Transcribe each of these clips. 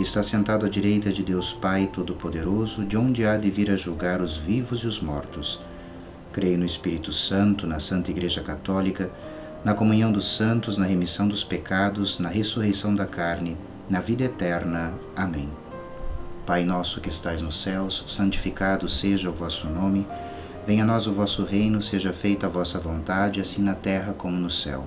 está sentado à direita de Deus Pai Todo-Poderoso, de onde há de vir a julgar os vivos e os mortos. Creio no Espírito Santo, na Santa Igreja Católica, na comunhão dos santos, na remissão dos pecados, na ressurreição da carne, na vida eterna. Amém. Pai nosso que estais nos céus, santificado seja o vosso nome. Venha a nós o vosso reino, seja feita a vossa vontade, assim na terra como no céu.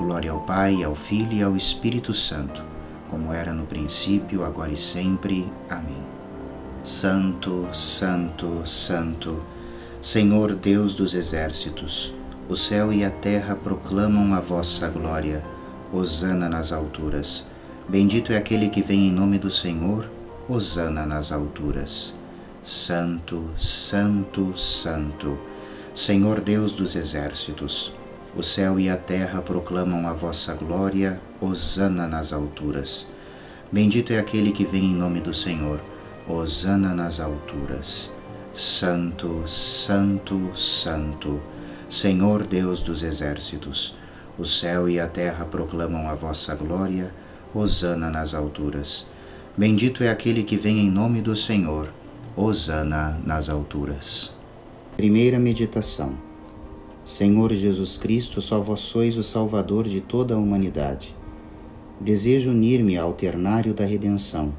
Glória ao Pai, ao Filho e ao Espírito Santo, como era no princípio, agora e sempre. Amém. Santo, Santo, Santo, Senhor Deus dos exércitos, o céu e a terra proclamam a vossa glória. Hosana nas alturas. Bendito é aquele que vem em nome do Senhor. Hosana nas alturas. Santo, Santo, Santo, Senhor Deus dos exércitos, o céu e a terra proclamam a vossa glória, hosana nas alturas. Bendito é aquele que vem em nome do Senhor, hosana nas alturas. Santo, Santo, Santo, Senhor Deus dos exércitos, o céu e a terra proclamam a vossa glória, hosana nas alturas. Bendito é aquele que vem em nome do Senhor, hosana nas alturas. Primeira meditação. Senhor Jesus Cristo, só vós sois o Salvador de toda a humanidade. Desejo unir-me ao ternário da redenção,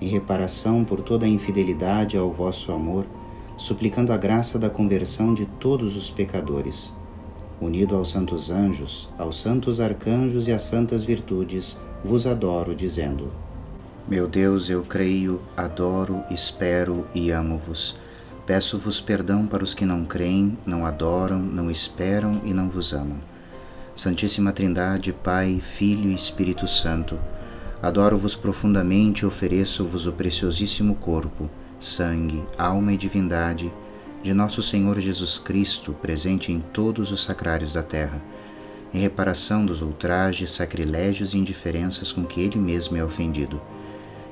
em reparação por toda a infidelidade ao vosso amor, suplicando a graça da conversão de todos os pecadores. Unido aos santos anjos, aos santos arcanjos e às santas virtudes, vos adoro, dizendo: Meu Deus, eu creio, adoro, espero e amo-vos. Peço-vos perdão para os que não creem, não adoram, não esperam e não vos amam. Santíssima Trindade, Pai, Filho e Espírito Santo, adoro-vos profundamente e ofereço-vos o preciosíssimo corpo, sangue, alma e divindade de nosso Senhor Jesus Cristo, presente em todos os sacrários da terra, em reparação dos ultrajes, sacrilégios e indiferenças com que Ele mesmo é ofendido,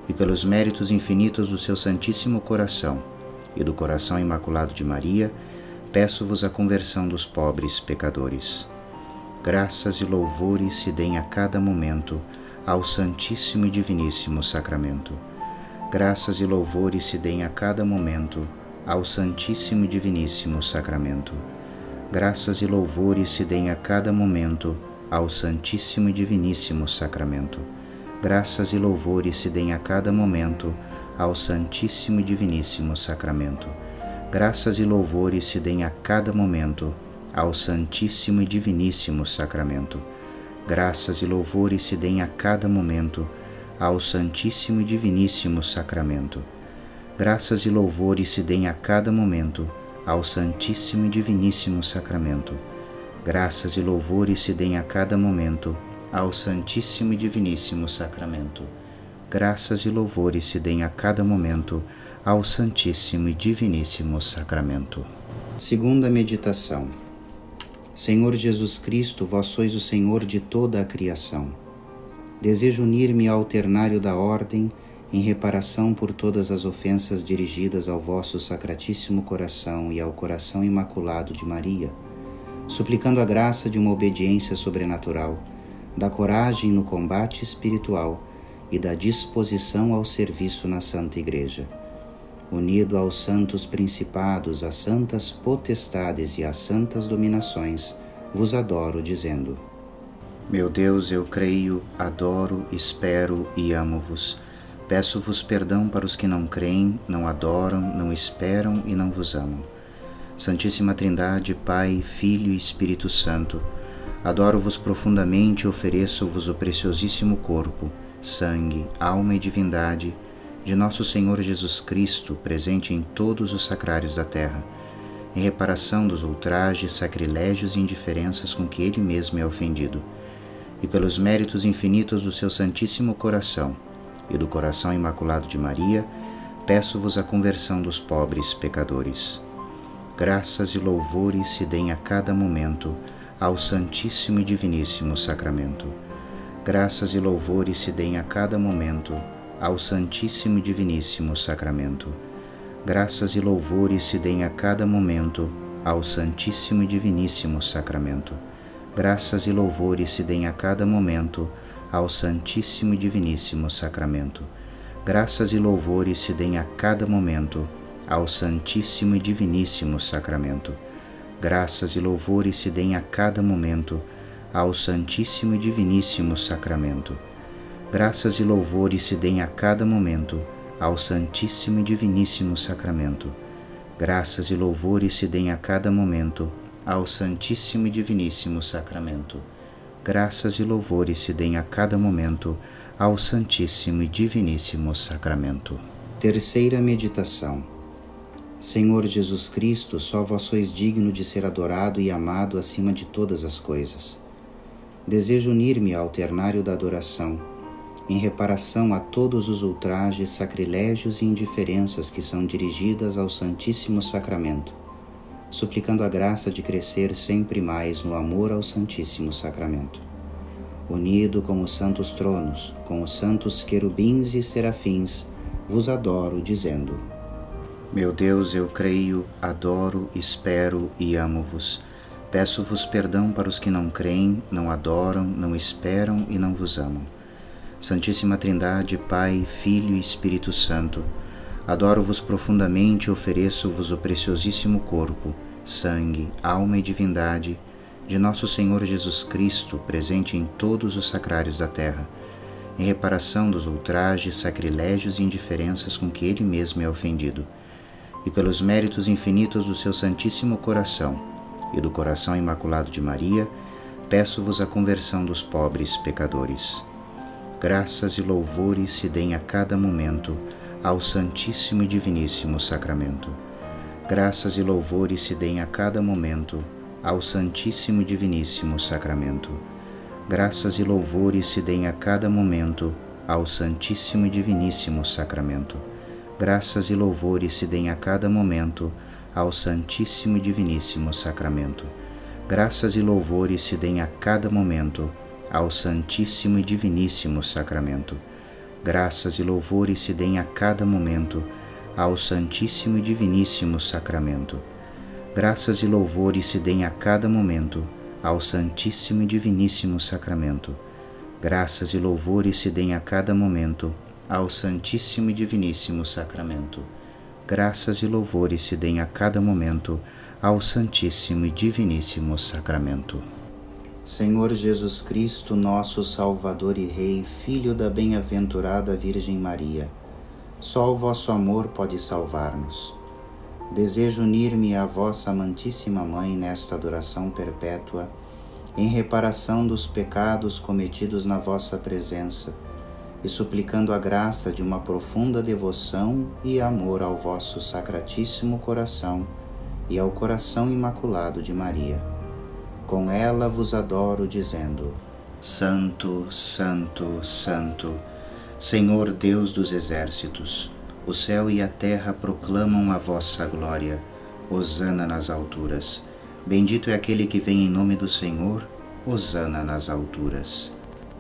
e pelos méritos infinitos do seu Santíssimo Coração e do coração imaculado de Maria, peço-vos a conversão dos pobres pecadores. Graças e louvores se deem a cada momento ao Santíssimo e Diviníssimo Sacramento. Graças e louvores se deem a cada momento ao Santíssimo e Diviníssimo Sacramento. Graças e louvores se deem a cada momento ao Santíssimo e Diviníssimo Sacramento. Graças e louvores se deem a cada momento ao Santíssimo e Diviníssimo Sacramento. Graças e louvores se deem a cada momento ao Santíssimo e Diviníssimo Sacramento. Graças e louvores se deem a cada momento ao Santíssimo e Diviníssimo Sacramento. Graças e louvores se deem a cada momento ao Santíssimo e Diviníssimo Sacramento. Graças e louvores se deem a cada momento ao Santíssimo e Diviníssimo Sacramento graças e louvores se deem a cada momento ao Santíssimo e Diviníssimo Sacramento. Segunda meditação. Senhor Jesus Cristo, vós sois o Senhor de toda a criação. Desejo unir-me ao ternário da ordem em reparação por todas as ofensas dirigidas ao vosso sacratíssimo coração e ao coração imaculado de Maria, suplicando a graça de uma obediência sobrenatural, da coragem no combate espiritual e da disposição ao serviço na Santa Igreja. Unido aos santos principados, às santas potestades e às santas dominações, vos adoro, dizendo: Meu Deus, eu creio, adoro, espero e amo-vos. Peço-vos perdão para os que não creem, não adoram, não esperam e não vos amam. Santíssima Trindade, Pai, Filho e Espírito Santo, adoro-vos profundamente e ofereço-vos o preciosíssimo corpo, sangue, alma e divindade de nosso Senhor Jesus Cristo, presente em todos os sacrários da terra, em reparação dos ultrajes, sacrilégios e indiferenças com que Ele mesmo é ofendido, e pelos méritos infinitos do seu Santíssimo Coração e do Coração Imaculado de Maria, peço-vos a conversão dos pobres pecadores graças e louvores se deem a cada momento ao Santíssimo e Diviníssimo Sacramento. Graças e louvores se deem a cada momento ao Santíssimo e Diviníssimo Sacramento. Graças e louvores se deem a cada momento ao Santíssimo e Diviníssimo Sacramento. Graças e louvores se deem a cada momento ao Santíssimo e Diviníssimo Sacramento. Graças e louvores se deem a cada momento ao Santíssimo e Diviníssimo Sacramento. Graças e louvores se deem a cada momento ao Santíssimo e Diviníssimo Sacramento. Graças e louvores se deem a cada momento ao Santíssimo e Diviníssimo Sacramento. Graças e louvores se deem a cada momento ao Santíssimo e Diviníssimo Sacramento. Graças e louvores se deem a cada momento ao Santíssimo e Diviníssimo Sacramento. Terceira meditação Senhor Jesus Cristo, só vós sois digno de ser adorado e amado acima de todas as coisas. Desejo unir-me ao ternário da adoração, em reparação a todos os ultrajes, sacrilégios e indiferenças que são dirigidas ao Santíssimo Sacramento, suplicando a graça de crescer sempre mais no amor ao Santíssimo Sacramento. Unido com os santos tronos, com os santos querubins e serafins, vos adoro, dizendo: meu Deus, eu creio, adoro, espero e amo-vos. Peço-vos perdão para os que não creem, não adoram, não esperam e não vos amam. Santíssima Trindade, Pai, Filho e Espírito Santo, adoro-vos profundamente e ofereço-vos o preciosíssimo corpo, sangue, alma e divindade de nosso Senhor Jesus Cristo, presente em todos os sacrários da terra, em reparação dos ultrajes, sacrilégios e indiferenças com que Ele mesmo é ofendido e pelos méritos infinitos do seu Santíssimo Coração e do Coração Imaculado de Maria, peço-vos a conversão dos pobres pecadores. Graças e louvores se deem a cada momento ao Santíssimo e Diviníssimo Sacramento. Graças e louvores se deem a cada momento ao Santíssimo e Diviníssimo Sacramento. Graças e louvores se deem a cada momento ao Santíssimo e Diviníssimo Sacramento graças e louvores se deem a cada momento ao Santíssimo e Diviníssimo Sacramento. Graças e louvores se deem a cada momento ao Santíssimo e Diviníssimo Sacramento. Graças e louvores se deem a cada momento ao Santíssimo e Diviníssimo Sacramento. Graças e louvores se deem a cada momento ao Santíssimo e Diviníssimo Sacramento. Graças e louvores se deem a cada momento ao Santíssimo e Diviníssimo Sacramento. Graças e louvores se deem a cada momento ao Santíssimo e Diviníssimo Sacramento. Senhor Jesus Cristo, nosso Salvador e Rei, Filho da bem-aventurada Virgem Maria, só o vosso amor pode salvar-nos. Desejo unir-me à vossa amantíssima Mãe nesta adoração perpétua, em reparação dos pecados cometidos na vossa presença e suplicando a graça de uma profunda devoção e amor ao vosso Sacratíssimo Coração e ao Coração Imaculado de Maria. Com ela vos adoro, dizendo: Santo, Santo, Santo, Senhor Deus dos exércitos, o céu e a terra proclamam a vossa glória. Hosana nas alturas. Bendito é aquele que vem em nome do Senhor. Hosana nas alturas.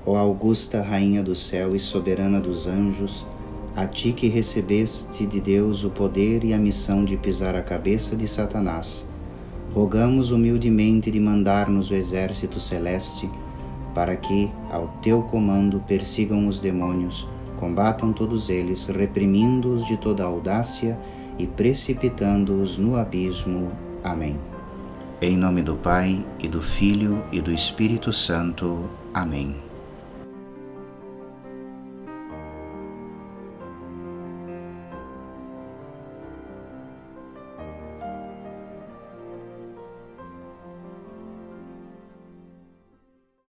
Ó augusta Rainha do céu e soberana dos anjos, a ti que recebeste de Deus o poder e a missão de pisar a cabeça de Satanás, rogamos humildemente de mandar-nos o exército celeste, para que, ao teu comando, persigam os demônios, combatam todos eles, reprimindo-os de toda audácia e precipitando-os no abismo. Amém. Em nome do Pai, e do Filho, e do Espírito Santo. Amém.